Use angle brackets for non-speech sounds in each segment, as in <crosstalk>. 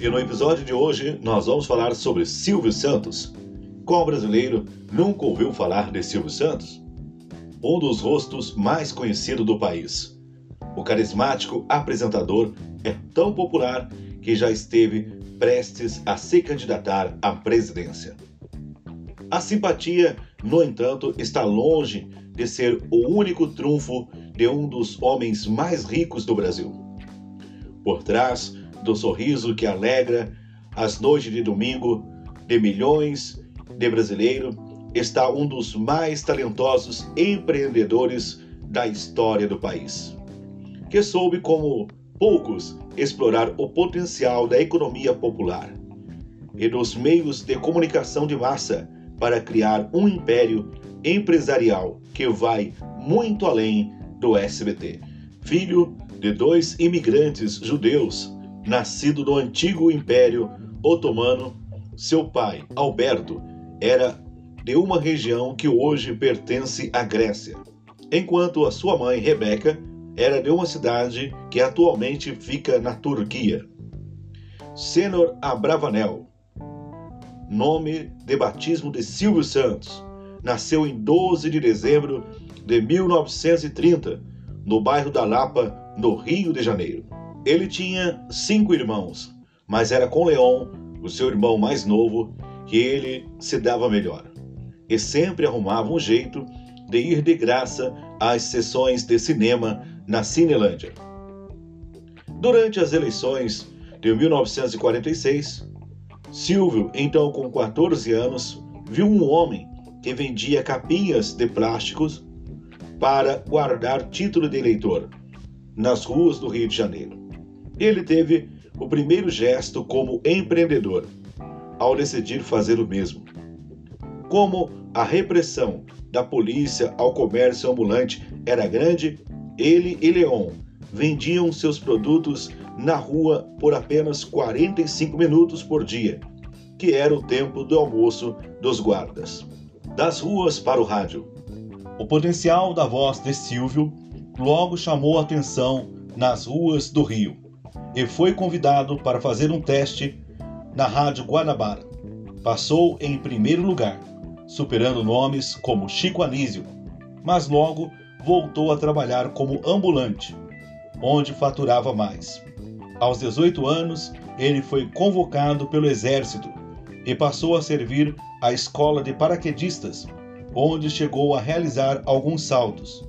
E no episódio de hoje nós vamos falar sobre Silvio Santos. Qual brasileiro nunca ouviu falar de Silvio Santos? Um dos rostos mais conhecidos do país. O carismático apresentador é tão popular que já esteve prestes a se candidatar à presidência. A simpatia, no entanto, está longe de ser o único trunfo de um dos homens mais ricos do Brasil. Por trás do sorriso que alegra as noites de domingo de milhões de brasileiros está um dos mais talentosos empreendedores da história do país, que soube como poucos explorar o potencial da economia popular e dos meios de comunicação de massa para criar um império empresarial que vai muito além do SBT. Filho de dois imigrantes judeus, nascido no antigo Império Otomano, seu pai, Alberto, era de uma região que hoje pertence à Grécia, enquanto a sua mãe, Rebeca, era de uma cidade que atualmente fica na Turquia. Senor Abravanel, nome de batismo de Silvio Santos, nasceu em 12 de dezembro de 1930, no bairro da Lapa, no Rio de Janeiro. Ele tinha cinco irmãos, mas era com Leon, o seu irmão mais novo, que ele se dava melhor. E sempre arrumava um jeito de ir de graça às sessões de cinema na Cinelândia. Durante as eleições de 1946, Silvio, então com 14 anos, viu um homem que vendia capinhas de plásticos para guardar título de eleitor nas ruas do Rio de Janeiro. Ele teve o primeiro gesto como empreendedor ao decidir fazer o mesmo. Como a repressão da polícia ao comércio ambulante era grande, ele e Leon vendiam seus produtos na rua por apenas 45 minutos por dia, que era o tempo do almoço dos guardas. Das ruas para o rádio. O potencial da voz de Silvio logo chamou atenção nas ruas do Rio e foi convidado para fazer um teste na Rádio Guanabara. Passou em primeiro lugar, superando nomes como Chico Anísio, mas logo voltou a trabalhar como ambulante, onde faturava mais. Aos 18 anos, ele foi convocado pelo Exército e passou a servir a escola de paraquedistas, onde chegou a realizar alguns saltos.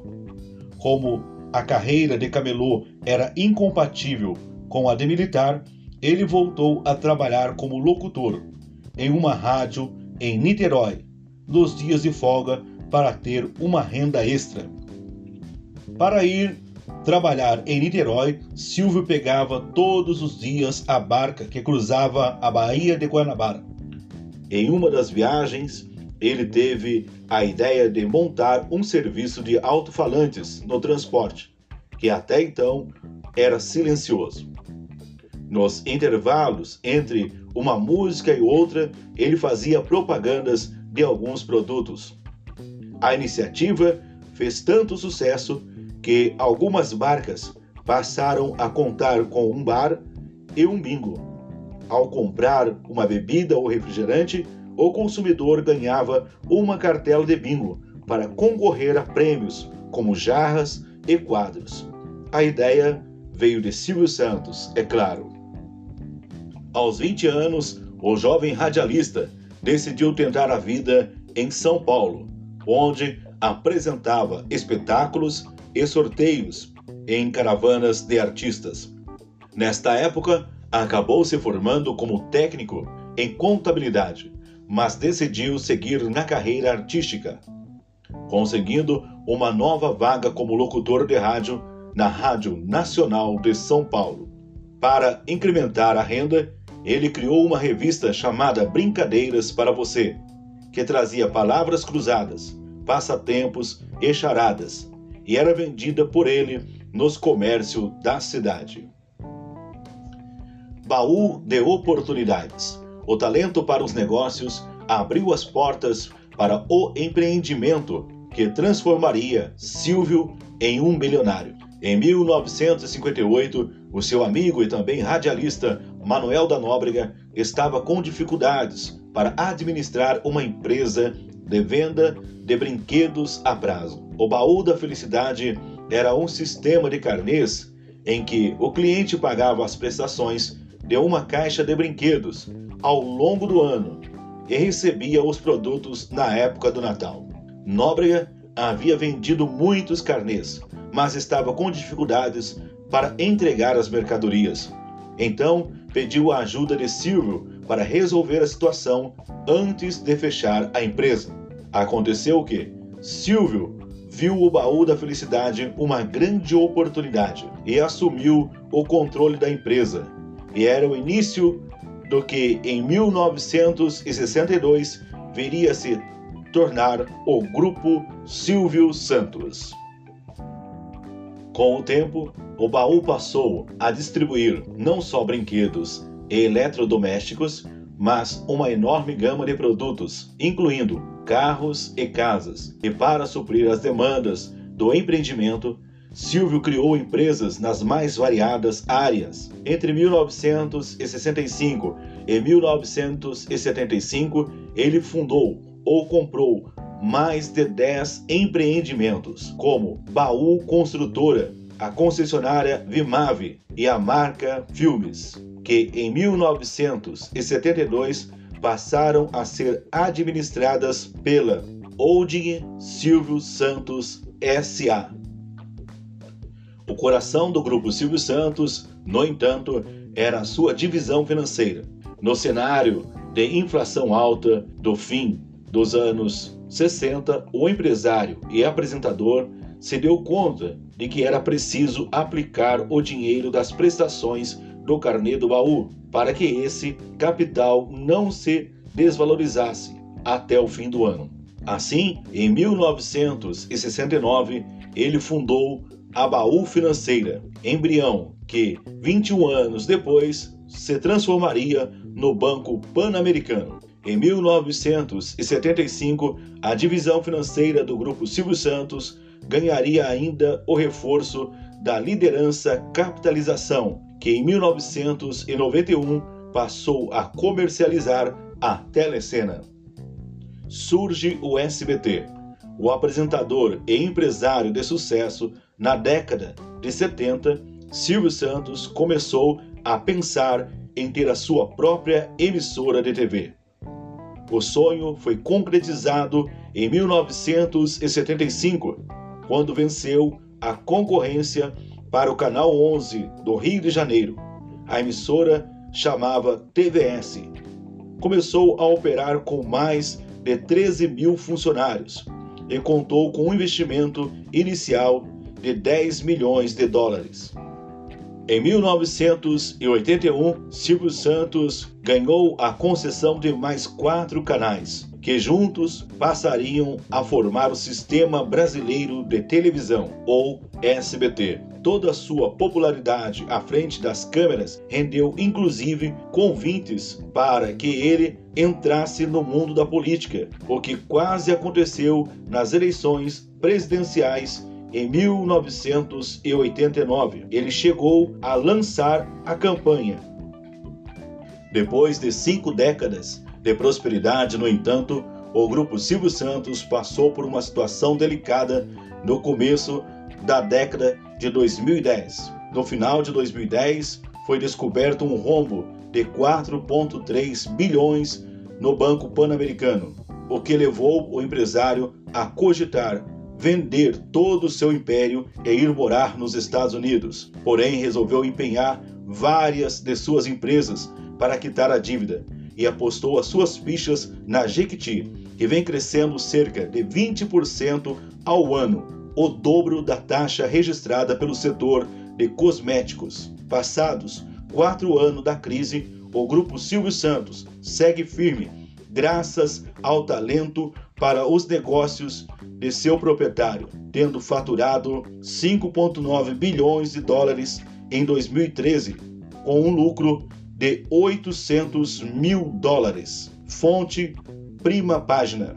Como a carreira de camelô era incompatível com a de militar, ele voltou a trabalhar como locutor em uma rádio em Niterói, nos dias de folga, para ter uma renda extra. Para ir trabalhar em Niterói, Silvio pegava todos os dias a barca que cruzava a Baía de Guanabara. Em uma das viagens, ele teve a ideia de montar um serviço de alto-falantes no transporte, que até então era silencioso. Nos intervalos entre uma música e outra, ele fazia propagandas de alguns produtos. A iniciativa fez tanto sucesso que algumas marcas passaram a contar com um bar e um bingo. Ao comprar uma bebida ou refrigerante, o consumidor ganhava uma cartela de bingo para concorrer a prêmios como jarras e quadros. A ideia veio de Silvio Santos, é claro. Aos 20 anos, o jovem radialista decidiu tentar a vida em São Paulo, onde apresentava espetáculos e sorteios em caravanas de artistas. Nesta época, acabou se formando como técnico em contabilidade, mas decidiu seguir na carreira artística, conseguindo uma nova vaga como locutor de rádio na Rádio Nacional de São Paulo. Para incrementar a renda, ele criou uma revista chamada Brincadeiras para Você, que trazia palavras cruzadas, passatempos e charadas, e era vendida por ele nos comércios da cidade. Baú de oportunidades. O talento para os negócios abriu as portas para o empreendimento que transformaria Silvio em um milionário. Em 1958, o seu amigo e também radialista Manuel da Nóbrega estava com dificuldades para administrar uma empresa de venda de brinquedos a prazo. O baú da felicidade era um sistema de carnês em que o cliente pagava as prestações de uma caixa de brinquedos ao longo do ano e recebia os produtos na época do Natal. Nóbrega havia vendido muitos carnês, mas estava com dificuldades para entregar as mercadorias. Então, pediu a ajuda de Silvio para resolver a situação antes de fechar a empresa. Aconteceu que Silvio viu o baú da felicidade uma grande oportunidade e assumiu o controle da empresa. E era o início do que em 1962 viria a se tornar o Grupo Silvio Santos. Com o tempo, o baú passou a distribuir não só brinquedos e eletrodomésticos, mas uma enorme gama de produtos, incluindo carros e casas. E para suprir as demandas do empreendimento, Silvio criou empresas nas mais variadas áreas. Entre 1965 e 1975, ele fundou ou comprou mais de 10 empreendimentos, como Baú Construtora, a concessionária Vimave e a marca Filmes, que em 1972 passaram a ser administradas pela Holding Silvio Santos SA. O coração do grupo Silvio Santos, no entanto, era a sua divisão financeira. No cenário de inflação alta do fim dos anos 60, o empresário e apresentador se deu conta de que era preciso aplicar o dinheiro das prestações do carnê do baú para que esse capital não se desvalorizasse até o fim do ano. Assim, em 1969, ele fundou a Baú Financeira, embrião que 21 anos depois se transformaria no Banco Pan-Americano. Em 1975, a divisão financeira do Grupo Silvio Santos ganharia ainda o reforço da liderança capitalização, que em 1991 passou a comercializar a telecena. Surge o SBT, o apresentador e empresário de sucesso na década de 70, Silvio Santos começou a pensar em ter a sua própria emissora de TV. O sonho foi concretizado em 1975, quando venceu a concorrência para o Canal 11 do Rio de Janeiro. A emissora chamava TVS. Começou a operar com mais de 13 mil funcionários e contou com um investimento inicial de 10 milhões de dólares. Em 1981, Silvio Santos ganhou a concessão de mais quatro canais, que juntos passariam a formar o Sistema Brasileiro de Televisão, ou SBT. Toda a sua popularidade à frente das câmeras rendeu inclusive convites para que ele entrasse no mundo da política, o que quase aconteceu nas eleições presidenciais em 1989, ele chegou a lançar a campanha. Depois de cinco décadas de prosperidade, no entanto, o grupo Silvio Santos passou por uma situação delicada no começo da década de 2010. No final de 2010, foi descoberto um rombo de 4,3 bilhões no Banco Pan-Americano, o que levou o empresário a cogitar vender todo o seu império e ir morar nos Estados Unidos. Porém, resolveu empenhar várias de suas empresas para quitar a dívida e apostou as suas fichas na Jequiti, que vem crescendo cerca de 20% ao ano, o dobro da taxa registrada pelo setor de cosméticos. Passados quatro anos da crise, o grupo Silvio Santos segue firme, graças ao talento para os negócios de seu proprietário, tendo faturado 5,9 bilhões de dólares em 2013, com um lucro de 800 mil dólares. Fonte Prima Página.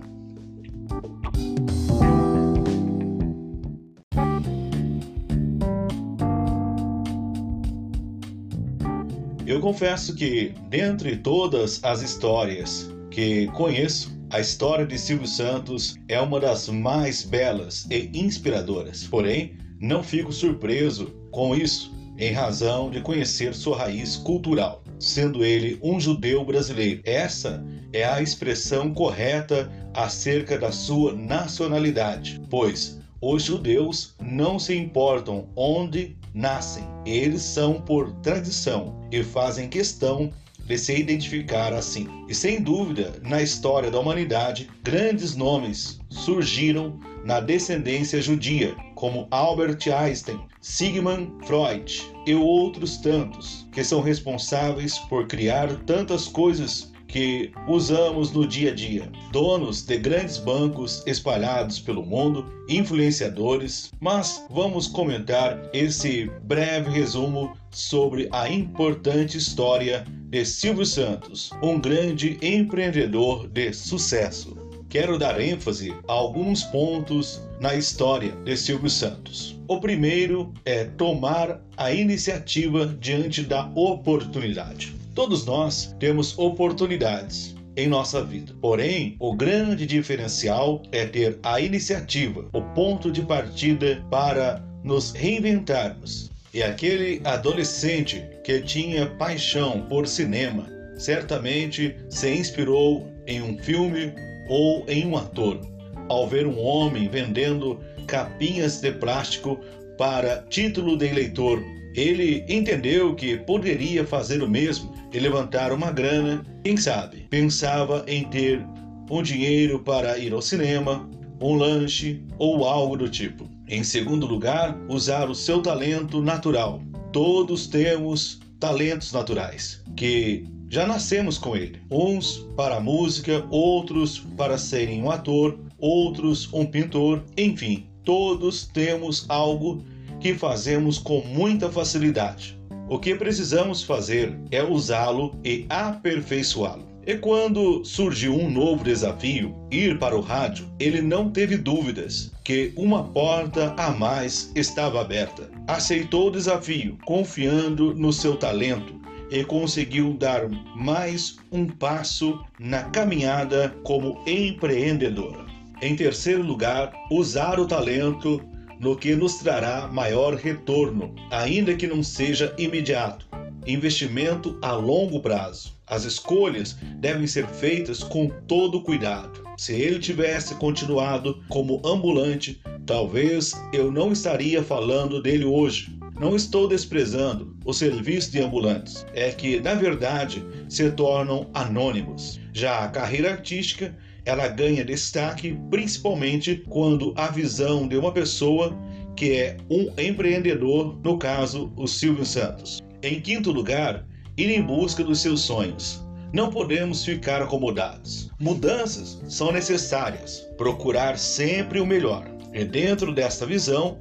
Eu confesso que, dentre todas as histórias que conheço, a história de Silvio Santos é uma das mais belas e inspiradoras. Porém, não fico surpreso com isso, em razão de conhecer sua raiz cultural, sendo ele um judeu brasileiro. Essa é a expressão correta acerca da sua nacionalidade, pois os judeus não se importam onde nascem, eles são por tradição e fazem questão de se identificar assim. E sem dúvida, na história da humanidade, grandes nomes surgiram na descendência judia, como Albert Einstein, Sigmund Freud e outros tantos, que são responsáveis por criar tantas coisas que usamos no dia a dia. Donos de grandes bancos espalhados pelo mundo, influenciadores, mas vamos comentar esse breve resumo sobre a importante história de Silvio Santos, um grande empreendedor de sucesso. Quero dar ênfase a alguns pontos na história de Silvio Santos. O primeiro é tomar a iniciativa diante da oportunidade. Todos nós temos oportunidades em nossa vida. Porém, o grande diferencial é ter a iniciativa, o ponto de partida para nos reinventarmos. E aquele adolescente que tinha paixão por cinema certamente se inspirou em um filme ou em um ator. Ao ver um homem vendendo capinhas de plástico para título de eleitor ele entendeu que poderia fazer o mesmo e levantar uma grana, quem sabe? Pensava em ter um dinheiro para ir ao cinema, um lanche ou algo do tipo. Em segundo lugar, usar o seu talento natural. Todos temos talentos naturais que já nascemos com ele. Uns para a música, outros para serem um ator, outros um pintor, enfim, todos temos algo que fazemos com muita facilidade. O que precisamos fazer é usá-lo e aperfeiçoá-lo. E quando surgiu um novo desafio, ir para o rádio, ele não teve dúvidas que uma porta a mais estava aberta. Aceitou o desafio, confiando no seu talento e conseguiu dar mais um passo na caminhada como empreendedora. Em terceiro lugar, usar o talento no que nos trará maior retorno, ainda que não seja imediato. Investimento a longo prazo. As escolhas devem ser feitas com todo cuidado. Se ele tivesse continuado como ambulante, talvez eu não estaria falando dele hoje. Não estou desprezando o serviço de ambulantes, é que, na verdade, se tornam anônimos. Já a carreira artística ela ganha destaque principalmente quando a visão de uma pessoa que é um empreendedor, no caso, o Silvio Santos. Em quinto lugar, ir em busca dos seus sonhos. Não podemos ficar acomodados. Mudanças são necessárias. Procurar sempre o melhor. E dentro desta visão,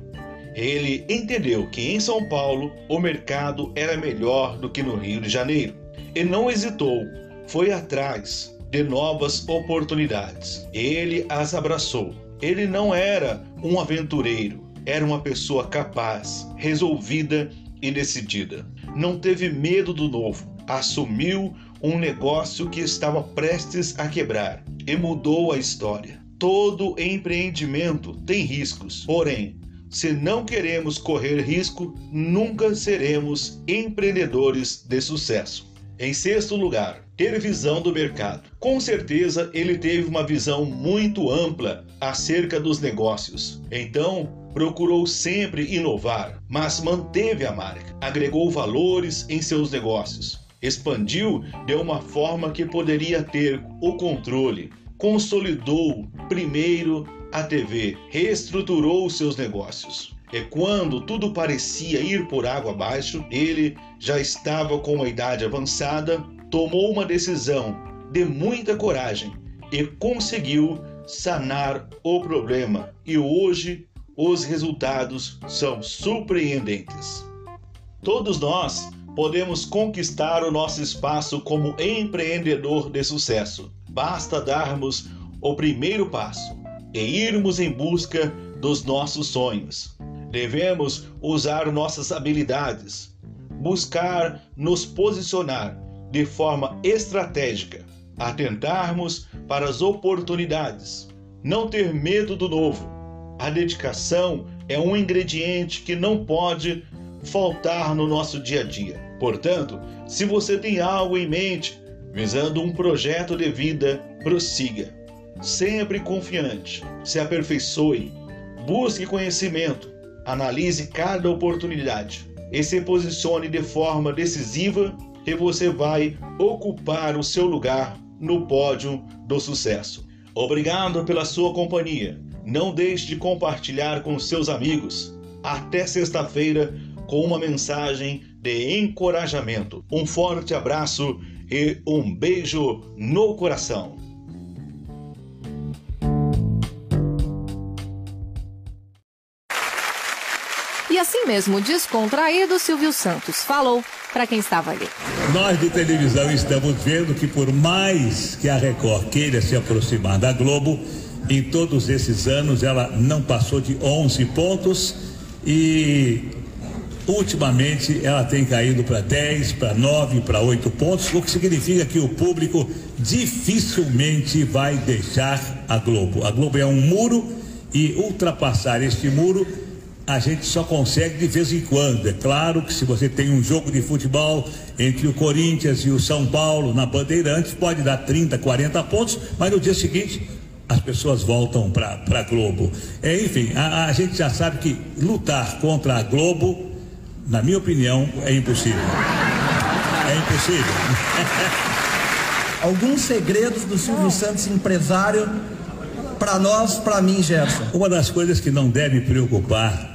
ele entendeu que em São Paulo o mercado era melhor do que no Rio de Janeiro. E não hesitou, foi atrás, de novas oportunidades. Ele as abraçou. Ele não era um aventureiro, era uma pessoa capaz, resolvida e decidida. Não teve medo do novo, assumiu um negócio que estava prestes a quebrar e mudou a história. Todo empreendimento tem riscos, porém, se não queremos correr risco, nunca seremos empreendedores de sucesso. Em sexto lugar, ter visão do mercado. Com certeza ele teve uma visão muito ampla acerca dos negócios. Então, procurou sempre inovar, mas manteve a marca, agregou valores em seus negócios, expandiu de uma forma que poderia ter o controle, consolidou primeiro a TV, reestruturou seus negócios. E quando tudo parecia ir por água abaixo, ele já estava com uma idade avançada, tomou uma decisão de muita coragem e conseguiu sanar o problema. E hoje os resultados são surpreendentes. Todos nós podemos conquistar o nosso espaço como empreendedor de sucesso. Basta darmos o primeiro passo e irmos em busca dos nossos sonhos. Devemos usar nossas habilidades, buscar nos posicionar de forma estratégica, atentarmos para as oportunidades, não ter medo do novo. A dedicação é um ingrediente que não pode faltar no nosso dia a dia. Portanto, se você tem algo em mente visando um projeto de vida, prossiga. Sempre confiante, se aperfeiçoe, busque conhecimento, analise cada oportunidade e se posicione de forma decisiva e você vai ocupar o seu lugar no pódio do sucesso. Obrigado pela sua companhia. Não deixe de compartilhar com seus amigos. Até sexta-feira com uma mensagem de encorajamento. Um forte abraço e um beijo no coração. Assim mesmo, descontraído, Silvio Santos falou para quem estava ali. Nós de televisão estamos vendo que por mais que a Record queira se aproximar da Globo, em todos esses anos ela não passou de 11 pontos e ultimamente ela tem caído para 10, para 9, para 8 pontos, o que significa que o público dificilmente vai deixar a Globo. A Globo é um muro e ultrapassar este muro a gente só consegue de vez em quando. É claro que se você tem um jogo de futebol entre o Corinthians e o São Paulo na Bandeirantes, pode dar 30, 40 pontos, mas no dia seguinte as pessoas voltam para a Globo. É, enfim, a, a gente já sabe que lutar contra a Globo, na minha opinião, é impossível. É impossível. <laughs> Alguns segredos do Silvio Santos, empresário, para nós, para mim, Gerson. Uma das coisas que não deve preocupar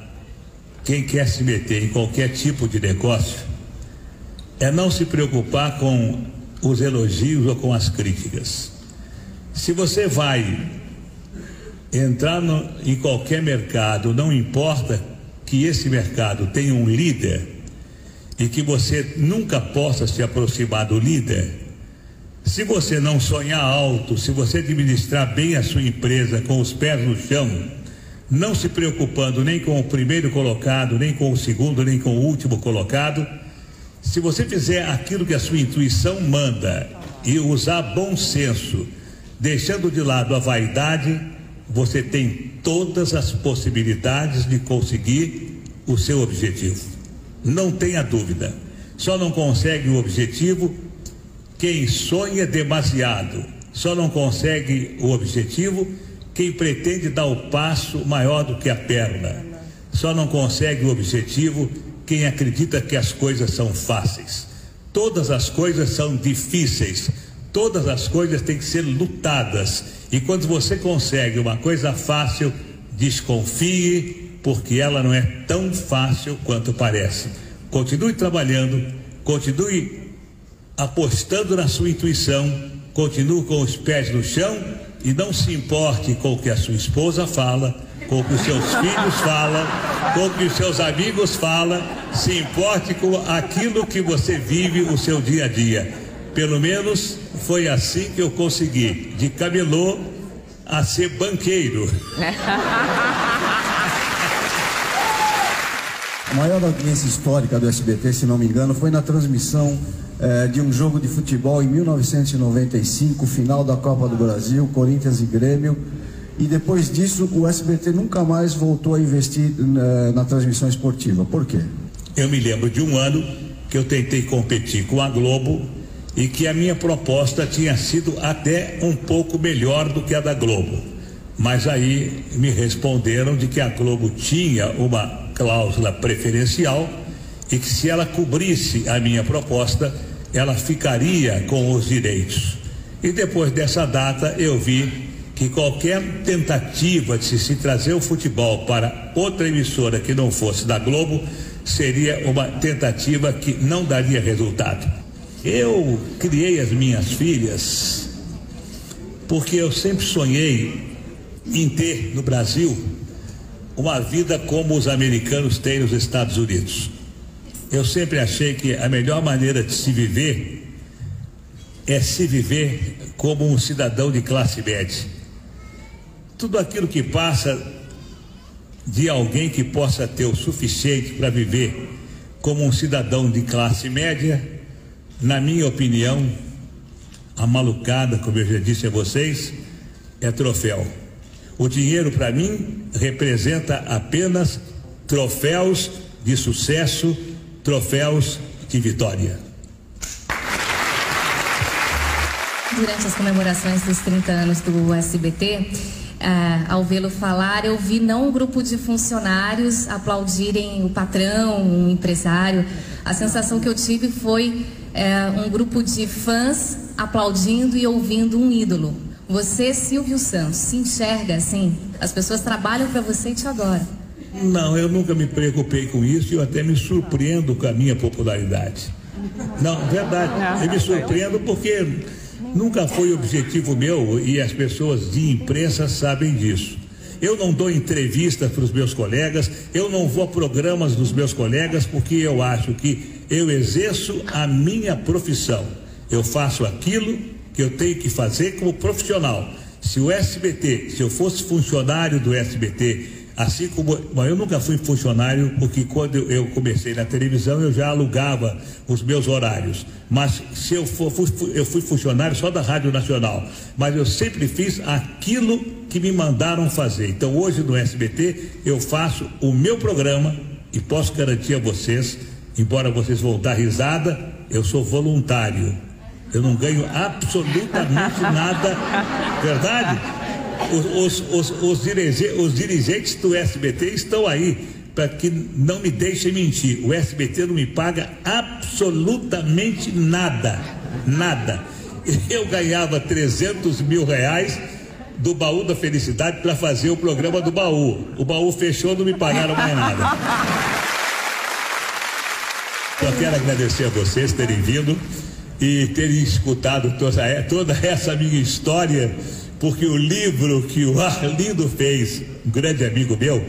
quem quer se meter em qualquer tipo de negócio é não se preocupar com os elogios ou com as críticas. Se você vai entrar no, em qualquer mercado, não importa que esse mercado tenha um líder e que você nunca possa se aproximar do líder, se você não sonhar alto, se você administrar bem a sua empresa com os pés no chão, não se preocupando nem com o primeiro colocado, nem com o segundo, nem com o último colocado. Se você fizer aquilo que a sua intuição manda e usar bom senso, deixando de lado a vaidade, você tem todas as possibilidades de conseguir o seu objetivo. Não tenha dúvida. Só não consegue o objetivo quem sonha demasiado. Só não consegue o objetivo quem pretende dar o passo maior do que a perna. Só não consegue o objetivo quem acredita que as coisas são fáceis. Todas as coisas são difíceis. Todas as coisas têm que ser lutadas. E quando você consegue uma coisa fácil, desconfie, porque ela não é tão fácil quanto parece. Continue trabalhando, continue apostando na sua intuição, continue com os pés no chão e não se importe com o que a sua esposa fala, com o que os seus filhos falam, com o que os seus amigos falam, se importe com aquilo que você vive o seu dia a dia. Pelo menos foi assim que eu consegui, de camelô a ser banqueiro. A maior audiência histórica do SBT, se não me engano, foi na transmissão é, de um jogo de futebol em 1995, final da Copa do Brasil, Corinthians e Grêmio. E depois disso, o SBT nunca mais voltou a investir na, na transmissão esportiva. Por quê? Eu me lembro de um ano que eu tentei competir com a Globo e que a minha proposta tinha sido até um pouco melhor do que a da Globo. Mas aí me responderam de que a Globo tinha uma cláusula preferencial e que se ela cobrisse a minha proposta, ela ficaria com os direitos. E depois dessa data eu vi que qualquer tentativa de se, trazer o futebol para outra emissora que não fosse da Globo seria uma tentativa que não daria resultado. Eu criei as minhas filhas porque eu sempre sonhei em ter no Brasil uma vida como os americanos têm nos Estados Unidos. Eu sempre achei que a melhor maneira de se viver é se viver como um cidadão de classe média. Tudo aquilo que passa de alguém que possa ter o suficiente para viver como um cidadão de classe média, na minha opinião, a malucada, como eu já disse a vocês, é troféu. O dinheiro, para mim, representa apenas troféus de sucesso, troféus de vitória. Durante as comemorações dos 30 anos do SBT, ah, ao vê-lo falar, eu vi não um grupo de funcionários aplaudirem o patrão, um empresário. A sensação que eu tive foi é, um grupo de fãs aplaudindo e ouvindo um ídolo. Você, Silvio Santos, se enxerga assim? As pessoas trabalham para você e te adoram. Não, eu nunca me preocupei com isso e eu até me surpreendo com a minha popularidade. Não, verdade. Eu me surpreendo porque nunca foi objetivo meu e as pessoas de imprensa sabem disso. Eu não dou entrevista para os meus colegas, eu não vou a programas dos meus colegas porque eu acho que eu exerço a minha profissão. Eu faço aquilo que eu tenho que fazer como profissional. Se o SBT, se eu fosse funcionário do SBT, Assim como eu nunca fui funcionário, porque quando eu comecei na televisão eu já alugava os meus horários. Mas se eu for, eu fui funcionário só da Rádio Nacional. Mas eu sempre fiz aquilo que me mandaram fazer. Então hoje no SBT eu faço o meu programa e posso garantir a vocês, embora vocês vão dar risada, eu sou voluntário. Eu não ganho absolutamente nada, verdade? Os, os, os, dirigentes, os dirigentes do SBT estão aí para que não me deixem mentir. O SBT não me paga absolutamente nada, nada. Eu ganhava 300 mil reais do baú da felicidade para fazer o programa do baú. O baú fechou, não me pagaram mais nada. Eu quero agradecer a vocês terem vindo e terem escutado toda essa minha história porque o livro que o Arlindo fez, um grande amigo meu,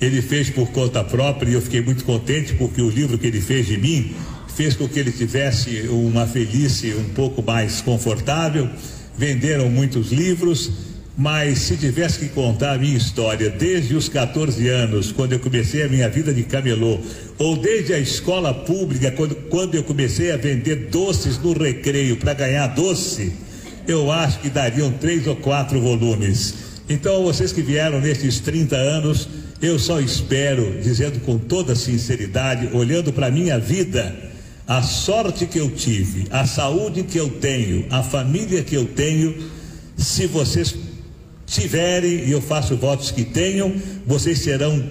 ele fez por conta própria e eu fiquei muito contente porque o livro que ele fez de mim fez com que ele tivesse uma velhice um pouco mais confortável. Venderam muitos livros, mas se tivesse que contar a minha história desde os 14 anos, quando eu comecei a minha vida de camelô, ou desde a escola pública, quando, quando eu comecei a vender doces no recreio para ganhar doce, eu acho que dariam três ou quatro volumes. Então, vocês que vieram nesses 30 anos, eu só espero, dizendo com toda sinceridade, olhando para a minha vida, a sorte que eu tive, a saúde que eu tenho, a família que eu tenho, se vocês tiverem, e eu faço votos que tenham, vocês serão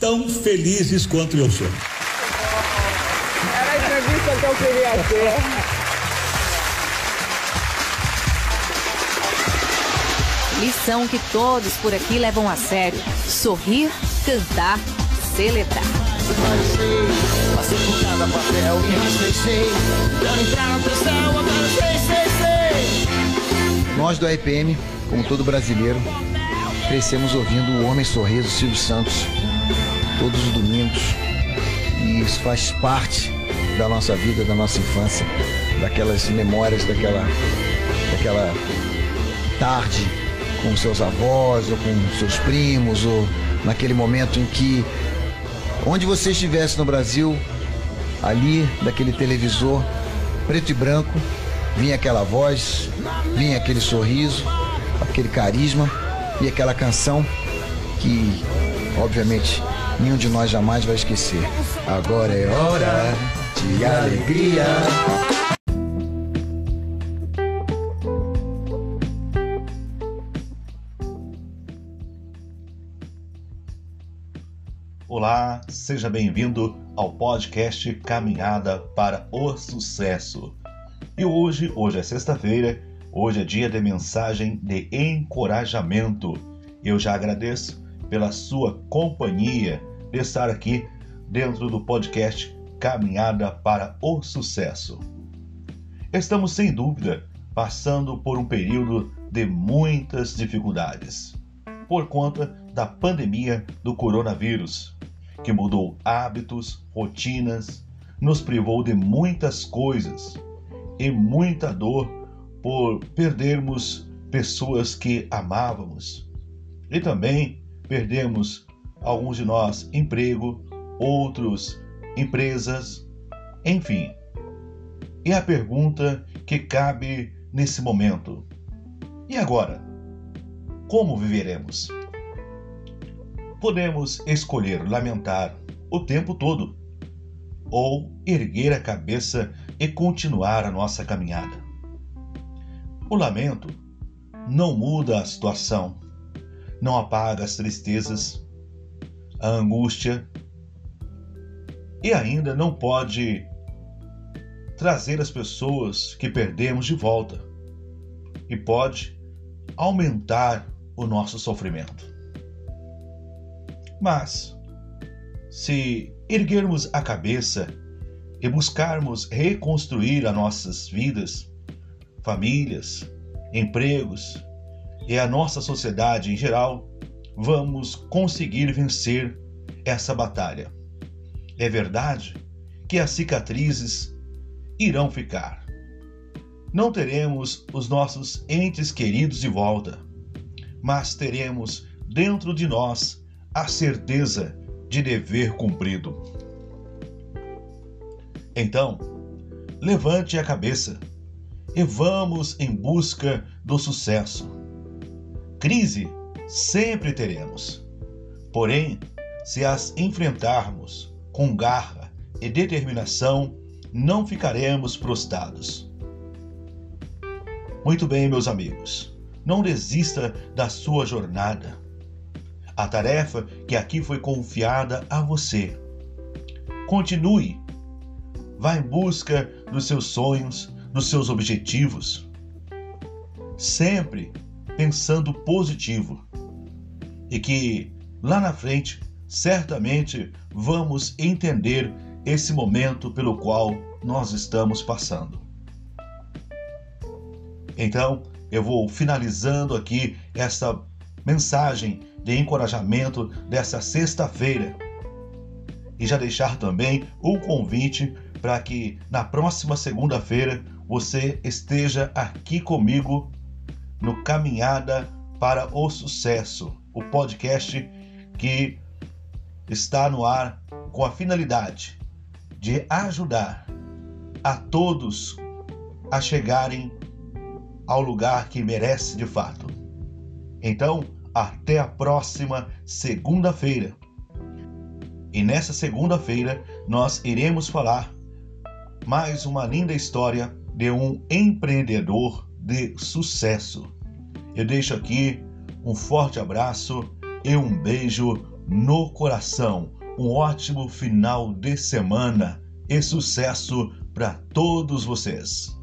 tão felizes quanto eu sou. Era a entrevista que eu queria ter. Lição que todos por aqui levam a sério: sorrir, cantar, celebrar. Nós do RPM, como todo brasileiro, crescemos ouvindo o Homem Sorriso Silvio Santos todos os domingos. E isso faz parte da nossa vida, da nossa infância, daquelas memórias, daquela, daquela tarde com seus avós ou com seus primos ou naquele momento em que onde você estivesse no Brasil, ali daquele televisor preto e branco, vinha aquela voz, vinha aquele sorriso, aquele carisma e aquela canção que obviamente nenhum de nós jamais vai esquecer. Agora é hora de alegria. Seja bem-vindo ao podcast Caminhada para o Sucesso. E hoje, hoje é sexta-feira, hoje é dia de mensagem de encorajamento. Eu já agradeço pela sua companhia de estar aqui dentro do podcast Caminhada para o Sucesso. Estamos sem dúvida passando por um período de muitas dificuldades por conta da pandemia do coronavírus, que mudou hábitos, rotinas, nos privou de muitas coisas e muita dor por perdermos pessoas que amávamos. E também perdemos alguns de nós emprego, outros empresas, enfim. E a pergunta que cabe nesse momento: e agora? Como viveremos? Podemos escolher lamentar o tempo todo ou erguer a cabeça e continuar a nossa caminhada. O lamento não muda a situação, não apaga as tristezas, a angústia e ainda não pode trazer as pessoas que perdemos de volta e pode aumentar o nosso sofrimento. Mas, se erguermos a cabeça e buscarmos reconstruir as nossas vidas, famílias, empregos e a nossa sociedade em geral, vamos conseguir vencer essa batalha. É verdade que as cicatrizes irão ficar. Não teremos os nossos entes queridos de volta, mas teremos dentro de nós a certeza de dever cumprido. Então, levante a cabeça e vamos em busca do sucesso. Crise sempre teremos. Porém, se as enfrentarmos com garra e determinação, não ficaremos prostrados. Muito bem, meus amigos, não desista da sua jornada. A tarefa que aqui foi confiada a você. Continue. Vá em busca dos seus sonhos, dos seus objetivos. Sempre pensando positivo. E que lá na frente, certamente vamos entender esse momento pelo qual nós estamos passando. Então, eu vou finalizando aqui essa mensagem de encorajamento dessa sexta-feira e já deixar também um convite para que na próxima segunda-feira você esteja aqui comigo no Caminhada para o Sucesso, o podcast que está no ar com a finalidade de ajudar a todos a chegarem ao lugar que merece de fato. Então, até a próxima segunda-feira. E nessa segunda-feira nós iremos falar mais uma linda história de um empreendedor de sucesso. Eu deixo aqui um forte abraço e um beijo no coração. Um ótimo final de semana e sucesso para todos vocês.